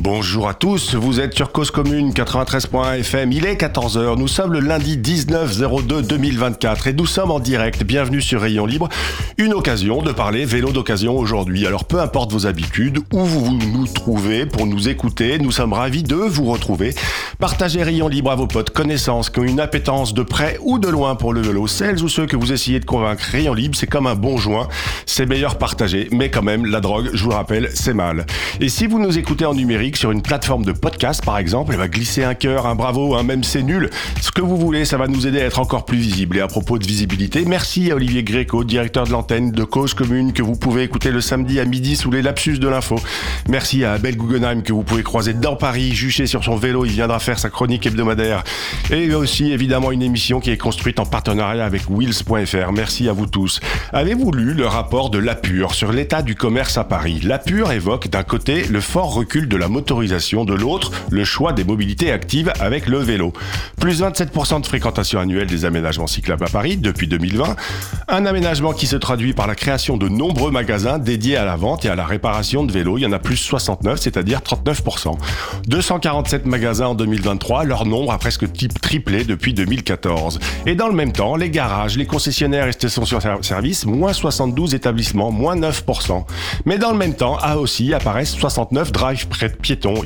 Bonjour à tous, vous êtes sur Cause Commune 93.1 FM, il est 14h, nous sommes le lundi 19 02 2024 et nous sommes en direct, bienvenue sur Rayon Libre, une occasion de parler vélo d'occasion aujourd'hui. Alors peu importe vos habitudes, où vous nous trouvez pour nous écouter, nous sommes ravis de vous retrouver. Partagez Rayon Libre à vos potes, connaissances qui ont une appétence de près ou de loin pour le vélo, celles ou ceux que vous essayez de convaincre. Rayon Libre, c'est comme un bon joint, c'est meilleur partagé, mais quand même, la drogue, je vous le rappelle, c'est mal. Et si vous nous écoutez en numérique, sur une plateforme de podcast par exemple, elle va glisser un cœur, un bravo, un même c'est nul. Ce que vous voulez, ça va nous aider à être encore plus visible. Et à propos de visibilité, merci à Olivier Gréco, directeur de l'antenne de Cause Commune, que vous pouvez écouter le samedi à midi sous les lapsus de l'info. Merci à Abel Guggenheim, que vous pouvez croiser dans Paris, juché sur son vélo, il viendra faire sa chronique hebdomadaire. Et aussi évidemment une émission qui est construite en partenariat avec Wills.fr. Merci à vous tous. Avez-vous lu le rapport de l'APUR sur l'état du commerce à Paris? L'APUR évoque d'un côté le fort recul de la motorisation, de l'autre le choix des mobilités actives avec le vélo. Plus 27% de fréquentation annuelle des aménagements cyclables à Paris depuis 2020. Un aménagement qui se traduit par la création de nombreux magasins dédiés à la vente et à la réparation de vélos. Il y en a plus 69, c'est-à-dire 39%. 247 magasins en 2023, leur nombre a presque triplé depuis 2014. Et dans le même temps, les garages, les concessionnaires et stations-service, moins 72 établissements, moins 9%. Mais dans le même temps, à aussi apparaissent 69 drive près de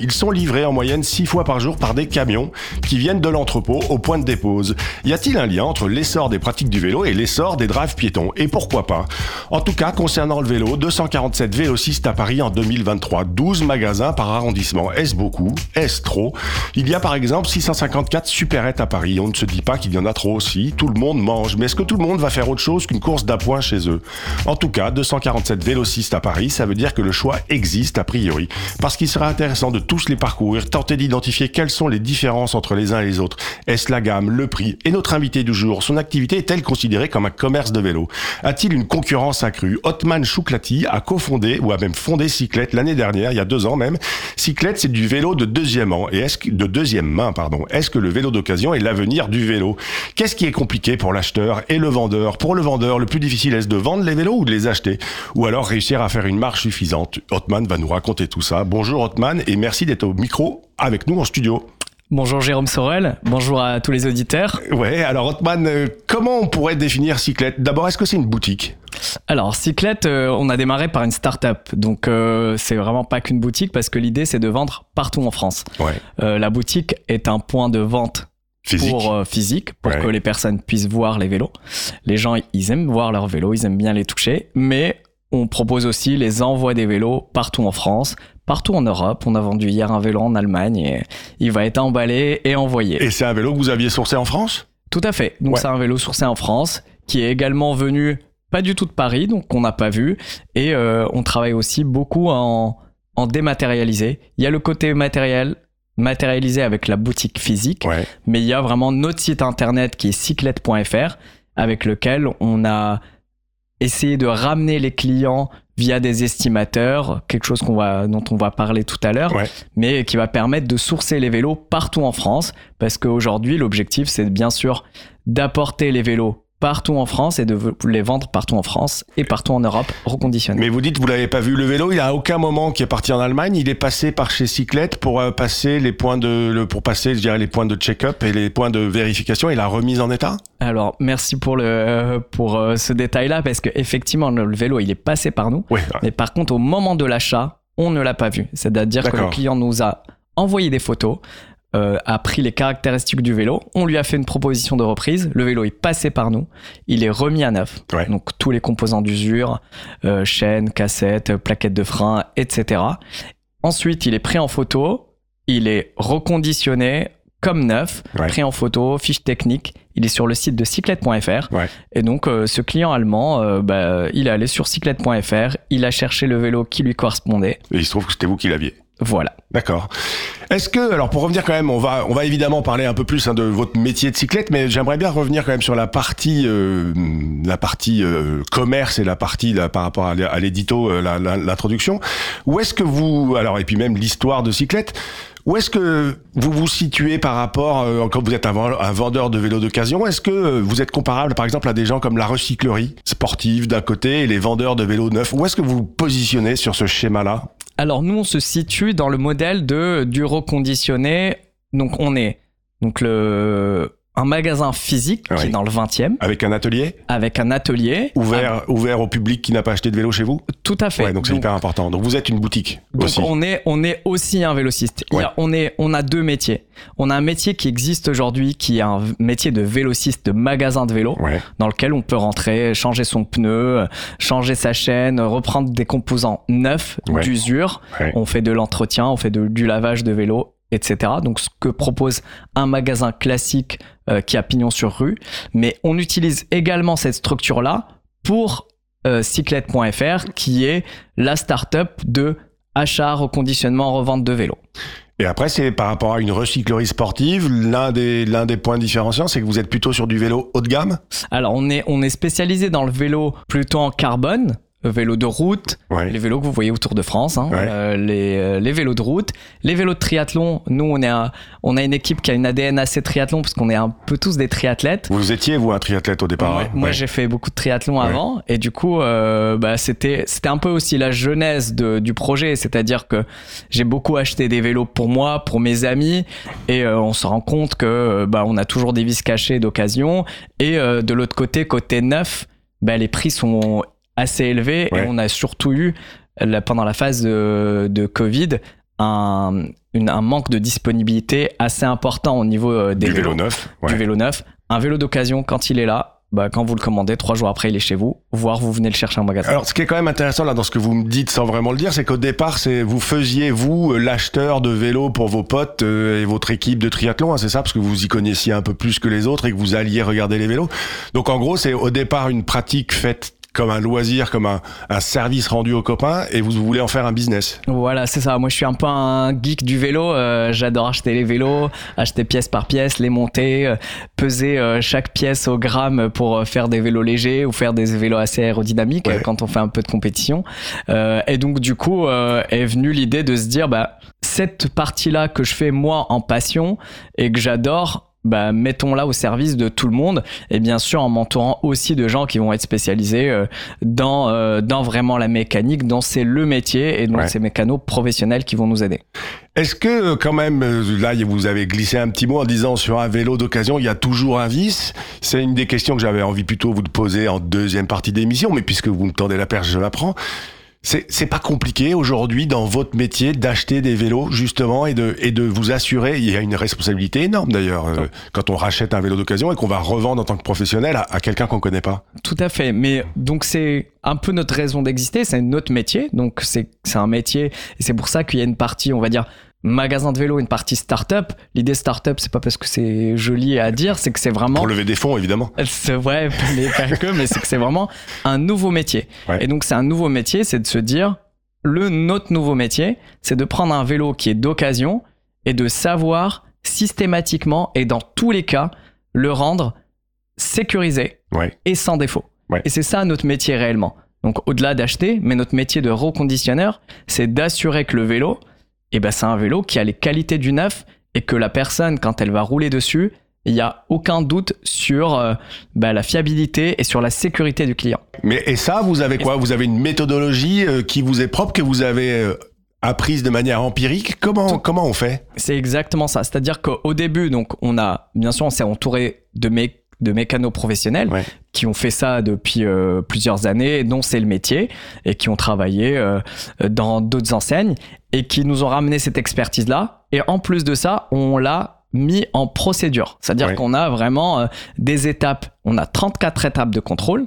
Ils sont livrés en moyenne 6 fois par jour par des camions qui viennent de l'entrepôt au point de dépose. Y a-t-il un lien entre l'essor des pratiques du vélo et l'essor des drives piétons? Et pourquoi pas? En tout cas, concernant le vélo, 247 vélocistes à Paris en 2023, 12 magasins par arrondissement. Est-ce beaucoup? Est-ce trop? Il y a par exemple 654 supérettes à Paris. On ne se dit pas qu'il y en a trop aussi. Tout le monde mange. Mais est-ce que tout le monde va faire autre chose qu'une course d'appoint chez eux? En tout cas, 247 vélocistes à Paris, ça veut dire que le choix existe a priori. Parce qu'il sera intéressant de tous les parcourir, tenter d'identifier quelles sont les différences entre les uns et les autres. Est-ce la gamme, le prix Et notre invité du jour, son activité est-elle considérée comme un commerce de vélo A-t-il une concurrence accrue? Otman Chouklati a cofondé ou a même fondé Cyclette l'année dernière, il y a deux ans même. Cyclette, c'est du vélo de deuxième an. Et est-ce que, de deuxième main, pardon. Est-ce que le vélo d'occasion est l'avenir du vélo? Qu'est-ce qui est compliqué pour l'acheteur et le vendeur? Pour le vendeur, le plus difficile est-ce de vendre les vélos ou de les acheter? Ou alors réussir à faire une marge suffisante? Otman va nous raconter tout ça. Bonjour Otman et merci d'être au micro avec nous en studio. Bonjour Jérôme Sorel, bonjour à tous les auditeurs. Ouais, alors Otman, euh, comment on pourrait définir Cyclette? D'abord, est-ce que c'est une boutique? Alors, Cyclette, euh, on a démarré par une start-up. Donc, euh, c'est vraiment pas qu'une boutique parce que l'idée, c'est de vendre partout en France. Ouais. Euh, la boutique est un point de vente Physique pour physique, pour Ouais. que les personnes puissent voir les vélos. Les gens, ils aiment voir leurs vélos, ils aiment bien les toucher, mais on propose aussi les envois des vélos partout en France, partout en Europe. On a vendu hier un vélo en Allemagne et il va être emballé et envoyé. Et c'est un vélo que vous aviez sourcé en France? Tout à fait. Donc Ouais. c'est un vélo sourcé en France qui est également venu pas du tout de Paris, donc qu'on n'a pas vu. Et euh, on travaille aussi beaucoup en, en dématérialisé. Il y a le côté matériel matérialisé avec la boutique physique, Ouais. mais il y a vraiment notre site internet qui est cyclette.fr avec lequel on a essayé de ramener les clients via des estimateurs, quelque chose qu'on va, dont on va parler tout à l'heure, Ouais. mais qui va permettre de sourcer les vélos partout en France, parce qu'aujourd'hui, l'objectif, c'est bien sûr d'apporter les vélos partout en France et de les vendre partout en France et partout en Europe reconditionnés. Mais vous dites, vous l'avez pas vu le vélo, il a à aucun moment qui est parti en Allemagne, il est passé par chez Cyclette pour euh, passer les points de, le- pour passer, je dirais, les points de check-up et les points de vérification et la remise en état? Alors, merci pour, le, pour euh, ce détail-là, parce qu'effectivement, le, le vélo, il est passé par nous. Ouais. Mais par contre, au moment de l'achat, on ne l'a pas vu. C'est-à-dire que le client nous a envoyé des photos, euh, a pris les caractéristiques du vélo, on lui a fait une proposition de reprise, le vélo est passé par nous, il est remis à neuf. Ouais. Donc tous les composants d'usure, euh, chaînes, cassettes, plaquettes de frein, etc. Ensuite, il est pris en photo, il est reconditionné comme neuf, Ouais. pris en photo, fiche technique. Il est sur le site de cyclette.fr. Ouais. Et donc, euh, ce client allemand, euh, bah, il est allé sur cyclette.fr, il a cherché le vélo qui lui correspondait. Et il se trouve que c'était vous qui l'aviez. Voilà. D'accord. Est-ce que, alors pour revenir quand même, on va, on va évidemment parler un peu plus hein, de votre métier de cyclette, mais j'aimerais bien revenir quand même sur la partie, euh, la partie euh, commerce et la partie là, par rapport à l'é- à l'édito, euh, l'introduction. Où est-ce que vous, alors et puis même l'histoire de cyclette, où est-ce que vous vous situez par rapport, euh, quand vous êtes un vendeur de vélos d'occasion, est-ce que euh, vous êtes comparable par exemple à des gens comme la recyclerie sportive d'un côté et les vendeurs de vélos neufs? Où est-ce que vous vous positionnez sur ce schéma-là? Alors, nous, on se situe dans le modèle de, du reconditionné. Donc, on est donc le, un magasin physique qui est dans le 20e, Avec un atelier avec un atelier. ouvert, ouvert au public qui n'a pas acheté de vélo chez vous Tout à fait. Ouais, donc c'est hyper important. Donc vous êtes une boutique Donc aussi. on est on est aussi un vélociste. A- on est on a deux métiers. On a un métier qui existe aujourd'hui qui est un métier de vélociste de magasin de vélo Ouais. dans lequel on peut rentrer, changer son pneu, changer sa chaîne, reprendre des composants neufs d'usure. On fait de l'entretien, on fait de- du lavage de vélo, etc. Donc ce que propose un magasin classique euh, qui a pignon sur rue, mais on utilise également cette structure là pour euh, cyclette.fr qui est la start-up de achat, reconditionnement, revente de vélos. Et après, c'est par rapport à une recyclerie sportive. L'un des, l'un des points différenciants, c'est que vous êtes plutôt sur du vélo haut de gamme? Alors on est, on est spécialisé dans le vélo plutôt en carbone, le vélo de route, Ouais. les vélos que vous voyez autour de France, hein, Ouais. euh, les, euh, les vélos de route, les vélos de triathlon. Nous, on, est un- on a une équipe qui a une ADN assez triathlon parce qu'on est un peu tous des triathlètes. Vous étiez, vous, un triathlète au départ Ouais, hein moi, j'ai fait beaucoup de triathlon avant et du coup, euh, bah, c'était c'était un peu aussi la genèse de, du projet, c'est-à-dire que j'ai beaucoup acheté des vélos pour moi, pour mes amis, et euh, on se rend compte que bah, on a toujours des vis cachées d'occasion, et de l'autre côté, côté neuf, bah, les prix sont assez Ouais. et on a surtout eu là, pendant la phase de, de Covid un, une- un manque de disponibilité assez important au niveau euh, des Du vélos vélo neuf. ouais. du vélo neuf. Un vélo d'occasion, quand il est là, bah, quand vous le commandez, trois jours après, il est chez vous, voire vous venez le chercher en magasin. Alors, ce qui est quand même intéressant là dans ce que vous me dites sans vraiment le dire, c'est qu'au départ, c'est vous faisiez vous euh, l'acheteur de vélos pour vos potes euh, et votre équipe de triathlon, hein, c'est ça, parce que vous y connaissiez un peu plus que les autres et que vous alliez regarder les vélos. Donc, en gros, c'est au départ une pratique faite comme un loisir, comme un, un service rendu aux copains, et vous voulez en faire un business. Voilà, c'est ça. Moi, je suis un peu un geek du vélo. Euh, J'adore acheter les vélos, acheter pièce par pièce, les monter, euh, peser euh, chaque pièce au gramme pour euh, faire des vélos légers ou faire des vélos assez aérodynamiques Ouais. quand on fait un peu de compétition. Euh, et donc, du coup, euh, est venue l'idée de se dire, bah, cette partie-là que je fais moi en passion et que j'adore, bah, mettons-la au service de tout le monde et bien sûr en m'entourant aussi de gens qui vont être spécialisés euh, dans, euh, dans vraiment la mécanique, dont c'est le métier et donc Ouais. ces mécanos professionnels qui vont nous aider. Est-ce que euh, quand même, là, vous avez glissé un petit mot en disant sur un vélo d'occasion, il y a toujours un vice? C'est une des questions que j'avais envie plutôt vous de poser en deuxième partie d'émission, mais puisque vous me tendez la perche, je la prends. C'est c'est pas compliqué aujourd'hui dans votre métier d'acheter des vélos justement et de et de vous assurer. Il y a une responsabilité énorme d'ailleurs euh, quand on rachète un vélo d'occasion et qu'on va revendre en tant que professionnel à, à quelqu'un qu'on connaît pas. Tout à fait. Mais donc c'est un peu notre raison d'exister, c'est notre métier. Donc c'est c'est un métier et c'est pour ça qu'il y a une partie, on va dire, magasin de vélo, une partie start-up. L'idée start-up, c'est pas parce que c'est joli à dire, c'est que c'est vraiment Pour lever des fonds évidemment. C'est vrai, mais pas que, mais c'est que c'est vraiment un nouveau métier. Ouais. Et donc c'est un nouveau métier, c'est de se dire, le notre nouveau métier, c'est de prendre un vélo qui est d'occasion et de savoir systématiquement et dans tous les cas le rendre sécurisé Ouais. et sans défaut. Ouais. Et c'est ça notre métier réellement. Donc au-delà d'acheter, mais notre métier de reconditionneur, c'est d'assurer que le vélo, eh ben, c'est un vélo qui a les qualités du neuf et que la personne, quand elle va rouler dessus, il n'y a aucun doute sur euh, bah, la fiabilité et sur la sécurité du client. Mais et ça, vous avez quoi? Vous avez une méthodologie euh, qui vous est propre que vous avez euh, apprise de manière empirique? Comment comment on fait? C'est exactement ça. C'est-à-dire qu'au début, donc, on a, bien sûr, on s'est entouré de, mé- de mécanos professionnels Ouais. qui ont fait ça depuis euh, plusieurs années, dont c'est le métier, et qui ont travaillé euh, dans d'autres enseignes, et qui nous ont ramené cette expertise-là. Et en plus de ça, on l'a mis en procédure. C'est-à-dire Ouais. qu'on a vraiment euh, des étapes, on a 34 étapes de contrôle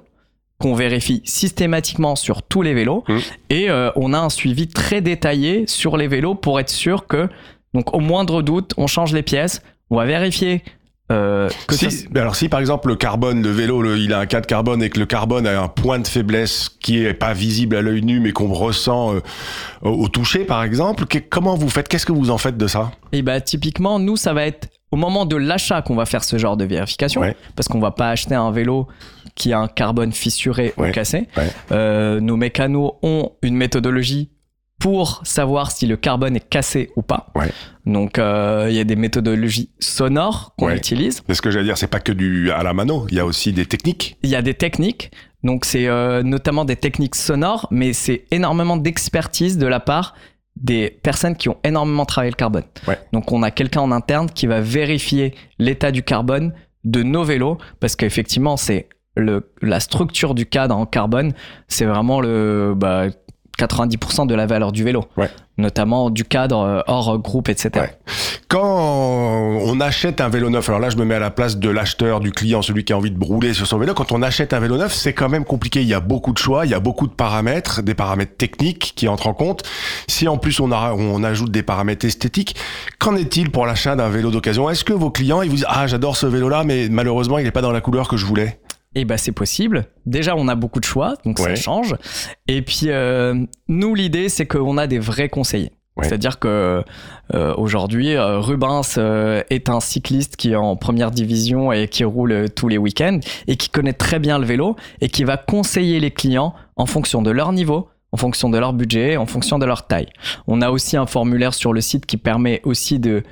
qu'on vérifie systématiquement sur tous les vélos Mmh. et on a un suivi très détaillé sur les vélos pour être sûr que donc au moindre doute on change les pièces On va vérifier euh, que Si, ça- mais alors si par exemple le carbone, le vélo, le- il a un cas de carbone et que le carbone a un point de faiblesse qui est pas visible à l'œil nu mais qu'on ressent euh, au, au toucher par exemple, que- comment vous faites? Qu'est-ce que vous en faites de ça? Et bah typiquement, nous, ça va être au moment de l'achat qu'on va faire ce genre de vérification, Ouais. parce qu'on va pas acheter un vélo qui a un carbone fissuré Ouais. ou cassé. Ouais. Euh, nos mécanos ont une méthodologie pour savoir si le carbone est cassé ou pas. Ouais. Donc euh, il y a des méthodologies sonores qu'on Ouais. utilise. C'est ce que j'allais dire, c'est pas que du à la mano, il y a aussi des techniques. Il y a des techniques, donc c'est euh, notamment des techniques sonores, mais c'est énormément d'expertise de la part des personnes qui ont énormément travaillé le carbone. Ouais. Donc on a quelqu'un en interne qui va vérifier l'état du carbone de nos vélos, parce qu'effectivement c'est le, la structure du cadre en carbone, c'est vraiment le bah, 90% de la valeur du vélo, Ouais. notamment du cadre euh, hors groupe, etc. Ouais. Quand on achète un vélo neuf, alors là je me mets à la place de l'acheteur, du client, celui qui a envie de rouler sur son vélo, quand on achète un vélo neuf, c'est quand même compliqué, il y a beaucoup de choix, il y a beaucoup de paramètres, des paramètres techniques qui entrent en compte. Si en plus on, a, on ajoute des paramètres esthétiques, qu'en est-il pour l'achat d'un vélo d'occasion? Est-ce que vos clients ils vous disent ah j'adore ce vélo là mais malheureusement il n'est pas dans la couleur que je voulais Et bah c'est possible. Déjà, on a beaucoup de choix, donc Ouais. ça change. Et puis, euh, nous, l'idée, c'est qu'on a des vrais conseillers. Ouais. C'est-à-dire que euh, aujourd'hui, euh, Rubens euh, est un cycliste qui est en première division et qui roule tous les week-ends et qui connaît très bien le vélo et qui va conseiller les clients en fonction de leur niveau, en fonction de leur budget, en fonction de leur taille. On a aussi un formulaire sur le site qui permet aussi de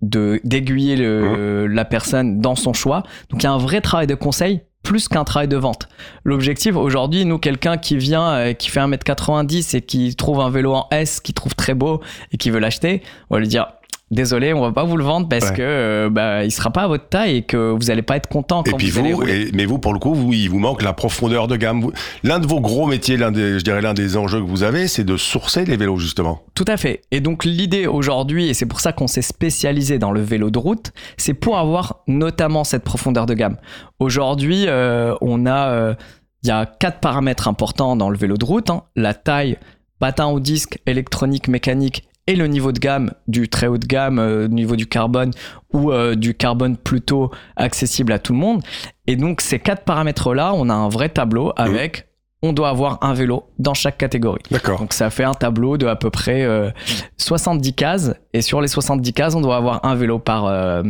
de d'aiguiller le- la personne dans son choix. Donc il y a un vrai travail de conseil plus qu'un travail de vente. L'objectif aujourd'hui, nous, quelqu'un qui vient, euh, qui fait 1m90 et qui trouve un vélo en S, qui trouve très beau et qui veut l'acheter, on va lui dire désolé, on va pas vous le vendre parce Ouais. que euh, bah, il sera pas à votre taille et que vous allez pas être content Et quand puis vous, allez vous, rouler. et- mais vous pour le coup, vous, il vous manque la profondeur de gamme. L'un de vos gros métiers, l'un des, je dirais l'un des enjeux que vous avez, c'est de sourcer les vélos justement. Tout à fait. Et donc l'idée aujourd'hui, et c'est pour ça qu'on s'est spécialisé dans le vélo de route, c'est pour avoir notamment cette profondeur de gamme. Aujourd'hui, euh, on a, euh, il y a quatre paramètres importants dans le vélo de route hein. la taille, patin au disque, électronique, mécanique et le niveau de gamme du très haut de gamme, euh, niveau du carbone ou euh, du carbone plutôt accessible à tout le monde. Et donc ces quatre paramètres-là, on a un vrai tableau avec on doit avoir un vélo dans chaque catégorie. D'accord. Donc ça fait un tableau de à peu près euh, 70 cases. Et sur les 70 cases, on doit avoir un vélo par, euh,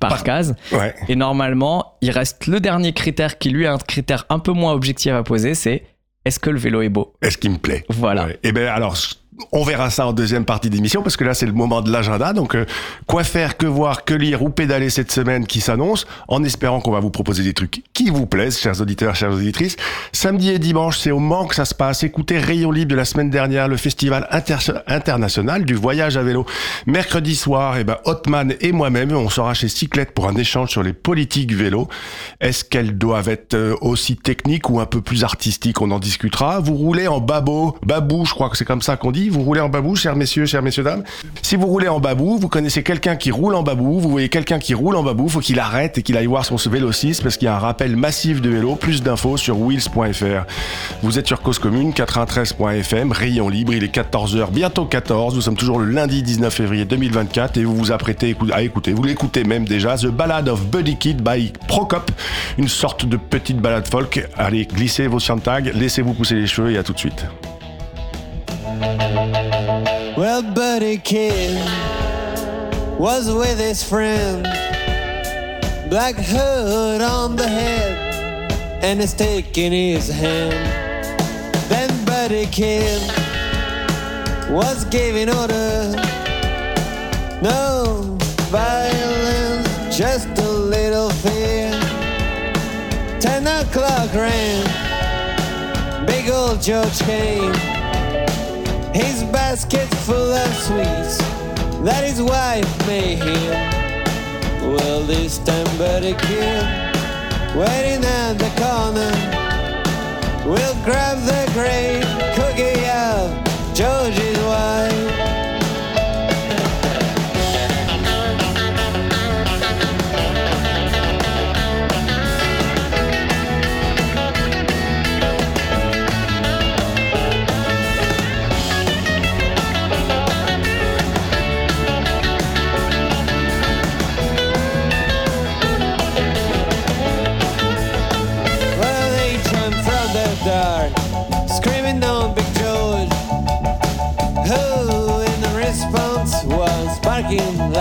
par Par- case. Ouais. Et normalement, il reste le dernier critère qui lui est un critère un peu moins objectif à poser, c'est est-ce que le vélo est beau? Est-ce qu'il me plaît? Voilà. Ouais. Et ben alors, on verra ça en deuxième partie d'émission parce que là c'est le moment de l'agenda. Donc euh, quoi faire, que voir, que lire ou pédaler cette semaine qui s'annonce, en espérant qu'on va vous proposer des trucs qui vous plaisent, chers auditeurs, chères auditrices. Samedi et dimanche, c'est au Mans que ça se passe. Écoutez Rayon Libre de la semaine dernière, le festival inter- international du voyage à vélo. Mercredi soir, et ben Hotman et moi-même, on sera chez Cyclette pour un échange sur les politiques vélo. Est-ce qu'elles doivent être euh, aussi techniques ou un peu plus artistiques? On en discutera. Vous roulez en babo, babou, je crois que c'est comme ça qu'on dit. Vous roulez en babou, chers messieurs, chers messieurs dames. Si vous roulez en babou, vous connaissez quelqu'un qui roule en babou. Vous voyez quelqu'un qui roule en babou, faut qu'il arrête et qu'il aille voir son vélo 6 parce qu'il y a un rappel massif de vélo. Plus d'infos sur wheels.fr. Vous êtes sur Cause Commune 93.fm, rayon libre. Il est 14h, bientôt 14. Nous sommes toujours le lundi 19 février 2024 et vous vous apprêtez à écouter. Vous l'écoutez même déjà. The Ballad of Buddy Kid by Procop, une sorte de petite balade folk. Allez, glissez vos tags, laissez-vous pousser les cheveux et à tout de suite. Well, Buddy Kid was with his friend, black hood on the head, and a stick in his hand. Then Buddy Kid was giving orders, no violence, just a little fear. Ten o'clock rang, big old George came. His basket full of sweets that his wife made him. Well, this time, Buddy Kid, waiting at the corner, we'll grab the great cookie of George's wife.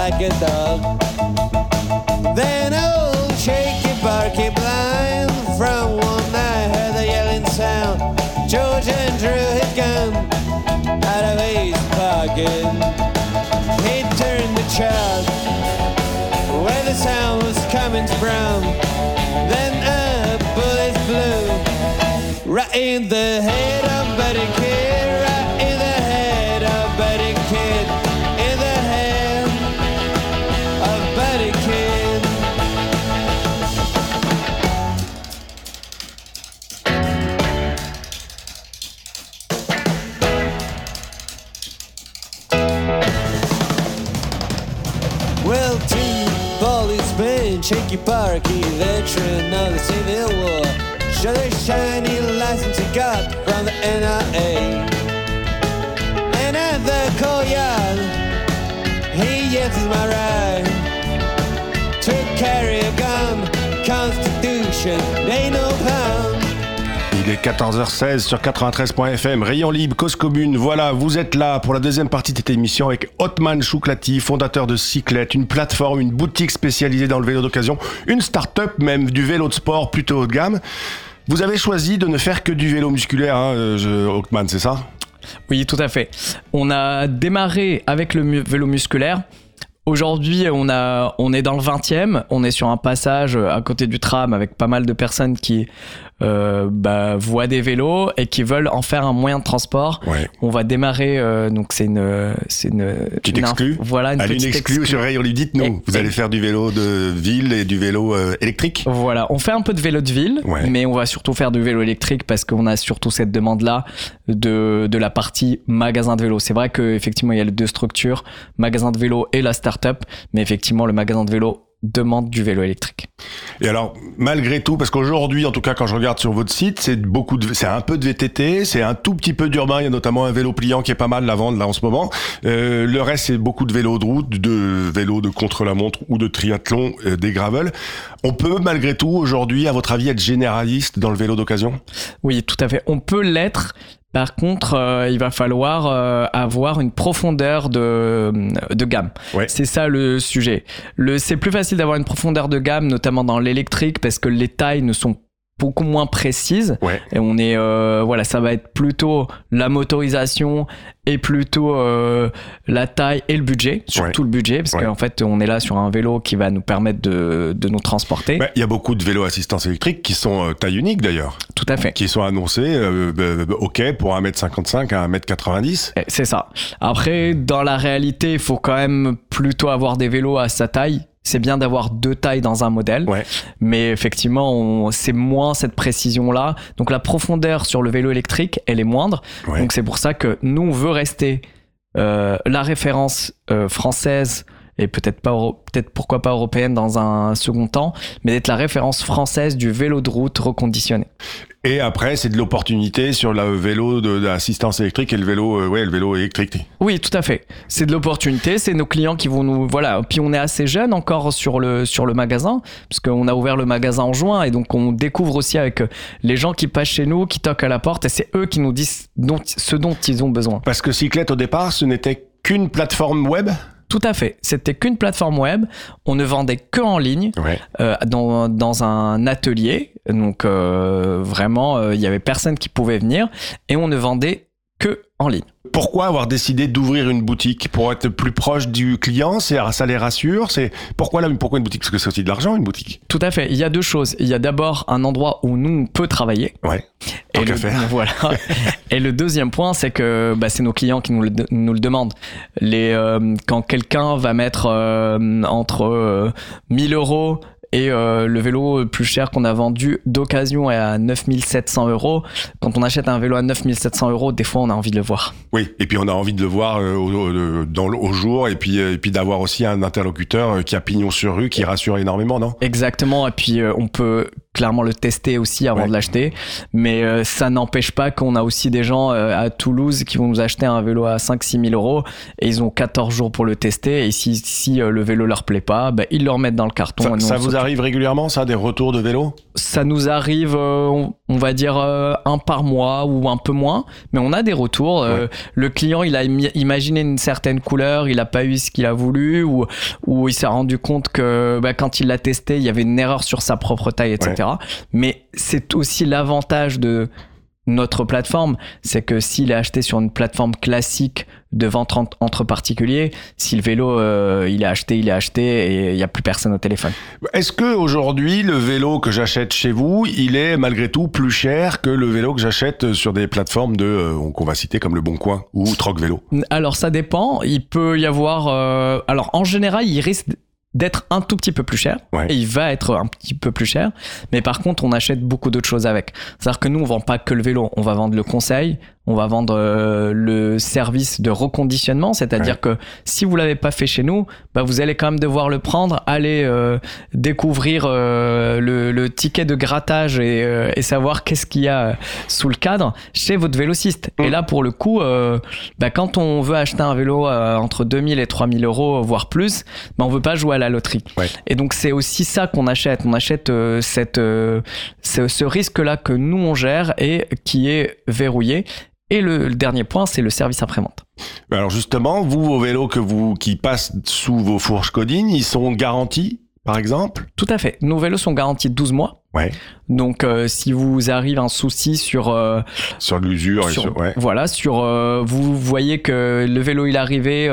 Like a dog. Then old shaky barky blind from one night heard a yelling sound. George Andrew had gun out of his pocket. He turned the child where the sound was coming from. Then a bullet flew right in the head of Buddy Kid, shaky parky veteran of the Civil War. Show their shiny license he got from the NRA. And at the courtyard, he yes is my right to carry a gun. Constitution, ain't no pound. Il est 14h16 sur 93.fm, Rayon Libre, Cause Commune. Voilà, vous êtes là pour la deuxième partie de cette émission avec Otman Chouklati, fondateur de Cyclette, une plateforme, une boutique spécialisée dans le vélo d'occasion, une start-up même du vélo de sport plutôt haut de gamme. Vous avez choisi de ne faire que du vélo musculaire, hein, euh, Otman, c'est ça? Oui, tout à fait. On a démarré avec le vélo musculaire. Aujourd'hui, on, on est dans le 20e, on est sur un passage à côté du tram avec pas mal de personnes qui euh, bah, voient des vélos et qui veulent en faire un moyen de transport. Ouais. On va démarrer, euh, donc c'est une, c'est une, Petite une exclue Voilà, une une petite exclue sur Rayon Libre, dites-nous. Et- Vous et- allez faire du vélo de ville et du vélo euh, électrique Voilà, on fait un peu de vélo de ville, Ouais. mais on va surtout faire du vélo électrique parce qu'on a surtout cette demande-là de, de la partie magasin de vélo. C'est vrai qu'effectivement, il y a les deux structures, magasin de vélo et la start-up, mais effectivement, le magasin de vélo demande du vélo électrique. Et alors, malgré tout, parce qu'aujourd'hui, en tout cas, quand je regarde sur votre site, c'est beaucoup de, c'est un peu de VTT, c'est un tout petit peu d'urbain. Il y a notamment un vélo pliant qui est pas mal à vendre là en ce moment. Euh, le reste, c'est beaucoup de vélos de route, de vélos de contre-la-montre ou de triathlon, euh, des gravel. On peut, malgré tout, aujourd'hui, à votre avis, être généraliste dans le vélo d'occasion? Oui, tout à fait. On peut l'être. Par contre, euh, il va falloir euh, avoir une profondeur de, de gamme. Ouais. C'est ça le sujet. Le, c'est plus facile d'avoir une profondeur de gamme, notamment dans l'électrique, parce que les tailles ne sont beaucoup moins précises. Ouais. Et on est, euh, voilà, ça va être plutôt la motorisation et plutôt euh, la taille et le budget, surtout le budget, parce Ouais. qu'en fait, on est là sur un vélo qui va nous permettre de, de nous transporter. Bah, Il y a beaucoup de vélos assistance électrique qui sont euh, taille unique d'ailleurs, Tout à fait. qui sont annoncés, ok, pour 1m55 à 1m90. Eh, C'est ça. Après, dans la réalité, il faut quand même plutôt avoir des vélos à sa taille. C'est bien d'avoir deux tailles dans un modèle, Ouais. mais effectivement, c'est moins cette précision-là. Donc la profondeur sur le vélo électrique, elle est moindre. Ouais. Donc c'est pour ça que nous, on veut rester euh, la référence euh, française et peut-être pas peut-être pourquoi pas européenne dans un second temps, mais d'être la référence française du vélo de route reconditionné. Et après, c'est de l'opportunité sur le vélo d'assistance électrique et le vélo, euh, ouais, le vélo électrique. Oui, tout à fait. C'est de l'opportunité, c'est nos clients qui vont nous voilà. Puis on est assez jeune encore sur le sur le magasin parce qu'on a ouvert le magasin en juin et donc on découvre aussi avec euh, les gens qui passent chez nous, qui toquent à la porte et c'est eux qui nous disent dont, ce dont ils ont besoin. Parce que Cyclette, au départ, ce n'était qu'une plateforme web? Tout à fait. C'était qu'une plateforme web. On ne vendait que en ligne. Ouais. euh, dans, dans un atelier. Donc euh, vraiment, euh, il y avait personne qui pouvait venir et on ne vendait en ligne. Pourquoi avoir décidé d'ouvrir une boutique pour être plus proche du client? C'est ça les rassure? C'est pourquoi là Pourquoi une boutique? Parce que c'est aussi de l'argent une boutique. Tout à fait. Il y a deux choses. Il y a d'abord un endroit où nous on peut travailler. Ouais. Tant Et le, faire. voilà. et le deuxième point, c'est que bah, c'est nos clients qui nous le, nous le demandent. Les, euh, quand quelqu'un va mettre euh, entre euh, 1000 euros et euh, le vélo plus cher qu'on a vendu d'occasion est à 9700 euros. Quand on achète un vélo à 9700 euros, des fois on a envie de le voir. Oui. Et puis on a envie de le voir euh, au, au- dans le- au jour et puis euh, et puis d'avoir aussi un interlocuteur euh, qui a pignon sur rue, qui rassure énormément, non? Exactement, et puis euh, on peut clairement le tester aussi avant Ouais. de l'acheter, mais euh, ça n'empêche pas qu'on a aussi des gens euh, à Toulouse qui vont nous acheter un vélo à 5-6 000 euros et ils ont 14 jours pour le tester et si, si euh, le vélo leur plaît pas, bah, ils le remettent dans le carton. Ça, et nous, ça vous arrive régulièrement, ça, des retours de vélo? Ça nous arrive, euh, on- on va dire euh, un par mois ou un peu moins, mais on a des retours. Euh, Le client, il a imaginé une certaine couleur, il a pas eu ce qu'il a voulu, ou, ou il s'est rendu compte que bah, quand il l'a testé, il y avait une erreur sur sa propre taille, etc. Mais c'est aussi l'avantage de notre plateforme, c'est que s'il est acheté sur une plateforme classique de vente en- entre particuliers, si le vélo euh, il est acheté, il est acheté et il n'y a plus personne au téléphone. Est-ce que aujourd'hui le vélo que j'achète chez vous, il est malgré tout plus cher que le vélo que j'achète sur des plateformes de euh, qu'on va citer comme le Bon Coin ou Troc Vélo? Alors ça dépend. Il peut y avoir. euh, alors en général, il risque d'être un tout petit peu plus cher. Ouais. Et il va être un petit peu plus cher. Mais par contre, on achète beaucoup d'autres choses avec. C'est-à-dire que nous, on vend pas que le vélo. On va vendre le conseil. On va vendre euh, le service de reconditionnement. C'est-à-dire que si vous l'avez pas fait chez nous, bah, vous allez quand même devoir le prendre, aller euh, découvrir euh, le, le ticket de grattage et, euh, et savoir qu'est-ce qu'il y a sous le cadre chez votre vélociste. Et là, pour le coup, euh, bah, quand on veut acheter un vélo euh, entre 2000 et 3000 euros, voire plus, bah, on veut pas jouer à la loterie. Ouais. Et donc, c'est aussi ça qu'on achète. On achète euh, cette, euh, ce, ce risque-là que nous, on gère et qui est verrouillé. Et le, le dernier point, c'est le service après-vente. Alors justement, vous vos vélos que vous qui passent sous vos fourches codines, ils sont garantis par exemple? Tout à fait. Nos vélos sont garantis 12 mois. Ouais. Donc, euh, si vous arrive un souci sur, euh, Sur l'usure sur- sur ouais. voilà, sur euh, vous voyez que le vélo il est arrivé,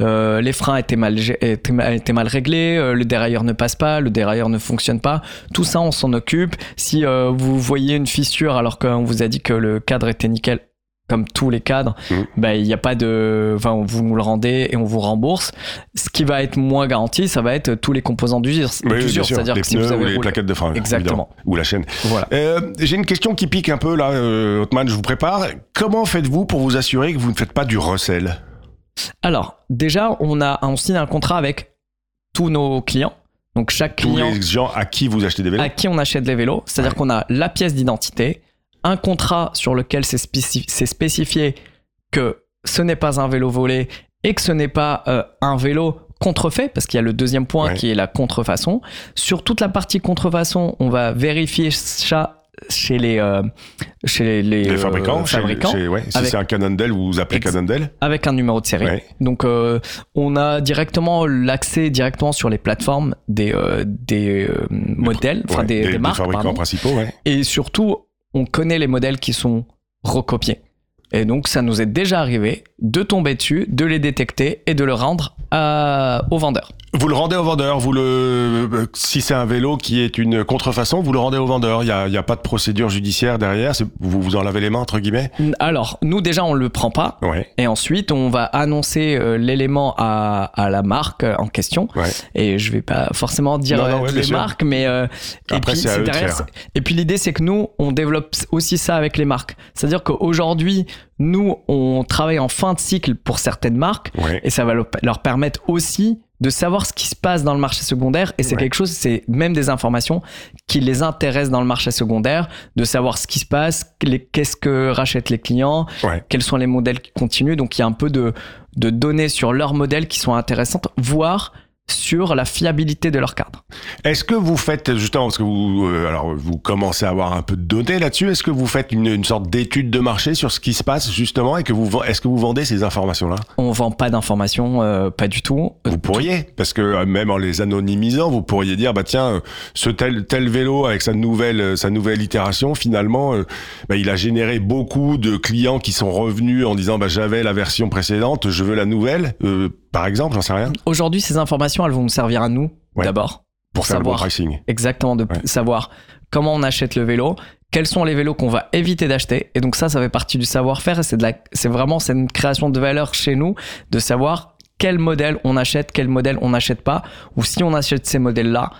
euh, les freins étaient mal, étaient étaient mal réglés, le dérailleur ne passe pas, le dérailleur ne fonctionne pas. Tout ça, on s'en occupe. Si vous voyez une fissure alors qu'on vous a dit que le cadre était nickel. Comme tous les cadres, bah, il n'y a pas de. Enfin, vous nous le rendez et on vous rembourse. Ce qui va être moins garanti, ça va être tous les composants d'usure. Oui. C'est-à-dire que si vous avez ou les roulé- plaquettes de frein, Exactement. évidemment. ou la chaîne. Voilà. Euh, J'ai une question qui pique un peu là, euh, Hotman, je vous prépare. Comment faites-vous pour vous assurer que vous ne faites pas du recel? Alors, déjà, on, a, on signe un contrat avec tous nos clients. Donc, chaque Tous client les gens à qui vous achetez des vélos à qui on achète les vélos. C'est-à-dire Ouais. qu'on a la pièce d'identité, un contrat sur lequel c'est spécif- c'est spécifié que ce n'est pas un vélo volé et que ce n'est pas euh, un vélo contrefait, parce qu'il y a le deuxième point Ouais. qui est la contrefaçon. Sur toute la partie contrefaçon, on va vérifier ça chez les, euh, chez les, Les euh, fabricants, fabricants chez- ouais, si c'est un Cannondale, vous vous appelez Cannondale avec un numéro de série. Ouais. Donc euh, on a directement l'accès directement sur les plateformes des, des modèles, enfin Ouais, des, des marques, fabricants pardon. principaux, et surtout on connaît les modèles qui sont recopiés. Et donc ça nous est déjà arrivé de tomber dessus, de les détecter et de le rendre à, au vendeur. Vous le rendez au vendeur, vous le, euh, si c'est un vélo qui est une contrefaçon, vous le rendez au vendeur. Il y a, y a pas de procédure judiciaire derrière. Vous vous en lavez les mains entre guillemets? Alors nous déjà on le prend pas Ouais. et ensuite on va annoncer euh, l'élément à, à la marque euh, en question. Ouais. Et je vais pas forcément dire Non, non, euh, ouais, toutes bien les sûr. marques, mais euh, et Après, puis derrière. Et puis l'idée c'est que nous on développe aussi ça avec les marques. C'est-à-dire qu'aujourd'hui nous on travaille en fin de cycle pour certaines marques Ouais. et ça va le- leur permettre aussi de savoir ce qui se passe dans le marché secondaire et c'est Ouais. quelque chose c'est même des informations qui les intéressent dans le marché secondaire de savoir ce qui se passe qu'est-ce que rachètent les clients Ouais. quels sont les modèles qui continuent donc il y a un peu de, de données sur leurs modèles qui sont intéressantes voire sur la fiabilité de leur cadre. Est-ce que vous faites justement parce que vous euh, alors vous commencez à avoir un peu de données là-dessus Est-ce que vous faites une, une sorte d'étude de marché sur ce qui se passe justement et que vous est-ce que vous vendez ces informations là on vend pas d'informations euh, pas du tout. Vous pourriez parce que euh, même en les anonymisant, vous pourriez dire bah tiens euh, ce tel tel vélo avec sa nouvelle euh, sa nouvelle itération finalement euh, bah, il a généré beaucoup de clients qui sont revenus en disant bah j'avais la version précédente, je veux la nouvelle euh, par exemple, j'en sais rien aujourd'hui ces informations elles vont nous servir à nous Ouais. d'abord pour le bon savoir pricing. exactement de Ouais. savoir comment on achète le vélo, quels sont les vélos qu'on va éviter d'acheter. Et donc ça, ça fait partie du savoir-faire c'est de la, c'est vraiment c'est une création de valeur chez nous de savoir quel modèle on achète, quel modèle on n'achète pas, ou si on achète ces modèles-là,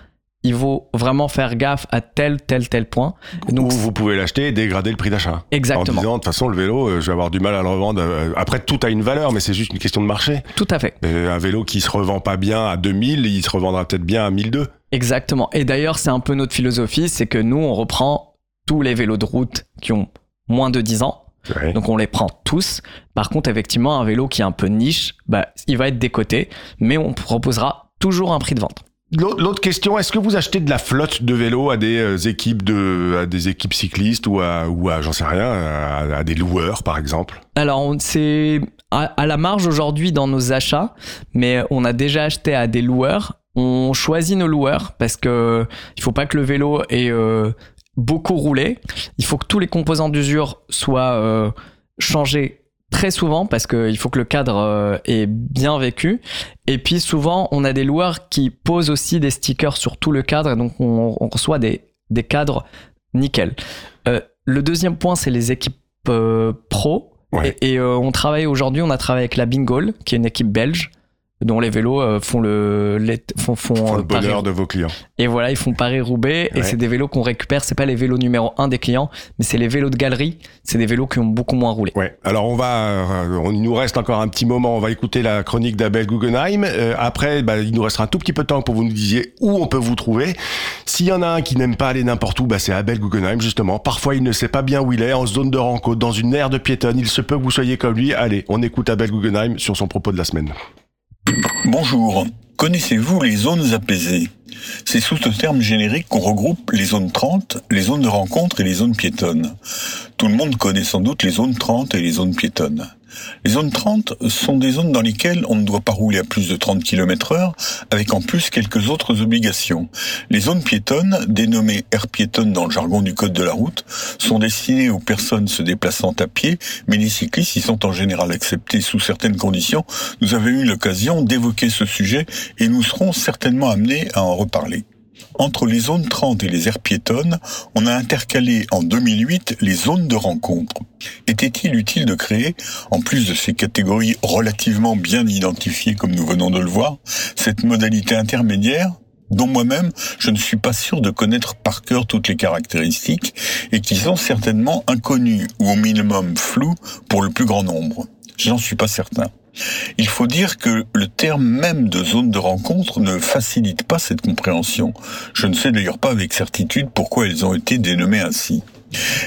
il faut vraiment faire gaffe à tel, tel, tel point. Donc, Ou vous pouvez l'acheter et dégrader le prix d'achat. Exactement. En disant, de toute façon, le vélo, euh, je vais avoir du mal à le revendre. euh, Après, tout a une valeur, mais c'est juste une question de marché. tout à fait. Euh, Un vélo qui se revend pas bien à 2000, il se revendra peut-être bien à 1002. Exactement. Et d'ailleurs, c'est un peu notre philosophie, c'est que nous, on reprend tous les vélos de route qui ont moins de 10 ans. Ouais. Donc on les prend tous. Par contre, effectivement, un vélo qui est un peu niche, bah, il va être décoté, mais on proposera toujours un prix de vente. L'autre question, est-ce que vous achetez de la flotte de vélos à des euh, équipes de, à des équipes cyclistes ou à, ou à j'en sais rien, à, des loueurs par exemple? Alors, c'est à, à la marge aujourd'hui dans nos achats, mais on a déjà acheté à des loueurs. On choisit nos loueurs parce que il faut pas que le vélo ait euh, beaucoup roulé. Il faut que tous les composants d'usure soient euh, changés très souvent parce qu'il faut que le cadre euh, ait bien vécu. Et puis souvent, on a des loueurs qui posent aussi des stickers sur tout le cadre et donc on, on reçoit des, des cadres nickel. Euh, le deuxième point, c'est les équipes euh, pro. Ouais. Et, et, euh, on travaille aujourd'hui, on a travaillé avec la Bingol, qui est une équipe belge, dont les vélos euh, font le les- font, font, Pour euh, le bonheur de vos clients. et voilà, ils font Paris-Roubaix et c'est des vélos qu'on récupère. C'est pas les vélos numéro un des clients, mais c'est les vélos de galerie. C'est des vélos qui ont beaucoup moins roulé. Ouais. Alors on va, euh, on, il nous reste encore un petit moment. On va écouter la chronique d'Abel Guggenheim. Euh, après, bah, il nous restera un tout petit peu de temps pour vous nous disiez où on peut vous trouver. S'il y en a un qui n'aime pas aller n'importe où, bah, c'est Abel Guggenheim justement. Parfois, il ne sait pas bien où il est, en zone de rencontre, dans une aire de piétonne. Il se peut que vous soyez comme lui. Allez, on écoute Abel Guggenheim sur son propos de la semaine. Bonjour. Connaissez-vous les zones apaisées? C'est sous ce terme générique qu'on regroupe les zones 30, les zones de rencontre et les zones piétonnes. Tout le monde connaît sans doute les zones 30 et les zones piétonnes. Les zones 30 sont des zones dans lesquelles on ne doit pas rouler à plus de 30 km heure, avec en plus quelques autres obligations. Les zones piétonnes, dénommées aires piétonnes dans le jargon du code de la route, sont destinées aux personnes se déplaçant à pied, mais les cyclistes y sont en général acceptés sous certaines conditions. Nous avons eu l'occasion d'évoquer ce sujet et nous serons certainement amenés à en reparler. Entre les zones 30 et les aires piétonnes, on a intercalé en 2008 les zones de rencontre. Était-il utile de créer, en plus de ces catégories relativement bien identifiées comme nous venons de le voir, cette modalité intermédiaire dont moi-même je ne suis pas sûr de connaître par cœur toutes les caractéristiques et qui sont certainement inconnues ou au minimum floues pour le plus grand nombre? Je n'en suis pas certain. Il faut dire que le terme même de zone de rencontre ne facilite pas cette compréhension. Je ne sais d'ailleurs pas avec certitude pourquoi elles ont été dénommées ainsi.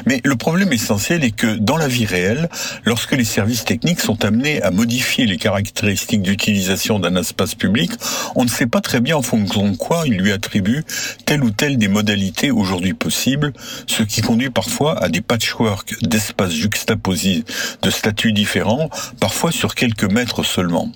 Mais le problème essentiel est que dans la vie réelle, lorsque les services techniques sont amenés à modifier les caractéristiques d'utilisation d'un espace public, on ne sait pas très bien en fonction de quoi ils lui attribuent telle ou telle des modalités aujourd'hui possibles, ce qui conduit parfois à des patchwork d'espaces juxtaposés de statuts différents, parfois sur quelques mètres seulement.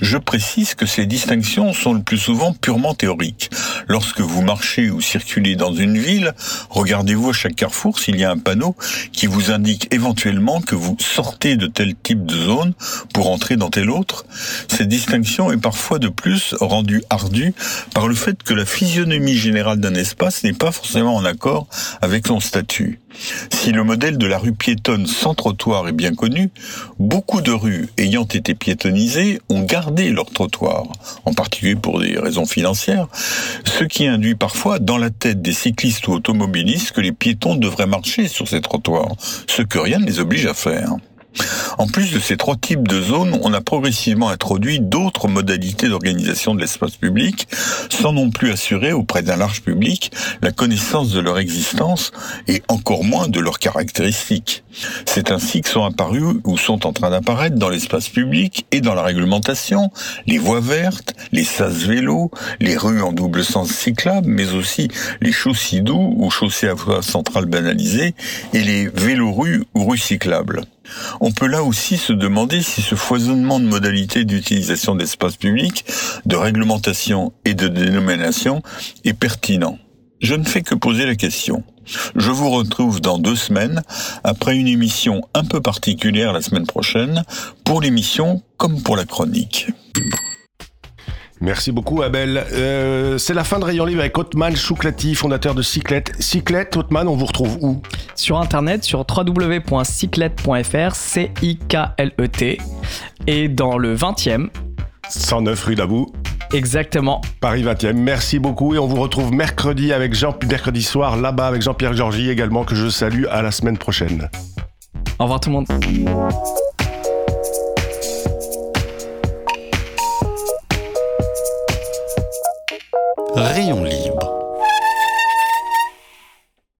Je précise que ces distinctions sont le plus souvent purement théoriques. Lorsque vous marchez ou circulez dans une ville, regardez-vous à chaque carrefour s'il y a un panneau qui vous indique éventuellement que vous sortez de tel type de zone pour entrer dans tel autre. Cette distinction est parfois de plus rendue ardue par le fait que la physionomie générale d'un espace n'est pas forcément en accord avec son statut. Si le modèle de la rue piétonne sans trottoir est bien connu, beaucoup de rues ayant été piétonnisées ont gardé leur trottoir, en particulier pour des raisons financières, ce qui induit parfois dans la tête des cyclistes ou automobilistes que les piétons devraient marcher sur ces trottoirs, ce que rien ne les oblige à faire. En plus de ces trois types de zones, on a progressivement introduit d'autres modalités d'organisation de l'espace public, sans non plus assurer auprès d'un large public la connaissance de leur existence et encore moins de leurs caractéristiques. C'est ainsi que sont apparus ou sont en train d'apparaître dans l'espace public et dans la réglementation les voies vertes, les sas vélos, les rues en double sens cyclables, mais aussi les chaussées doux ou chaussées à voie centrale banalisée et les vélorues ou rues cyclables. On peut là aussi se demander si ce foisonnement de modalités d'utilisation d'espace public, de réglementation et de dénomination est pertinent. Je ne fais que poser la question. Je vous retrouve dans deux semaines, après une émission un peu particulière la semaine prochaine, pour l'émission comme pour la chronique. Merci beaucoup Abel. Euh, c'est la fin de Rayon Libre avec Otman Chouklati, fondateur de Cyclette. Cyclette, Otman, on vous retrouve où? Sur internet, sur www.cyclette.fr, C-I-K-L-E-T, et dans le 20e, 109 rue d'Abou, exactement. Paris 20e. Merci beaucoup et on vous retrouve mercredi avec Jean mercredi soir là-bas avec Jean-Pierre Georgie également que je salue à la semaine prochaine. Au revoir tout le monde. Rayon Livre.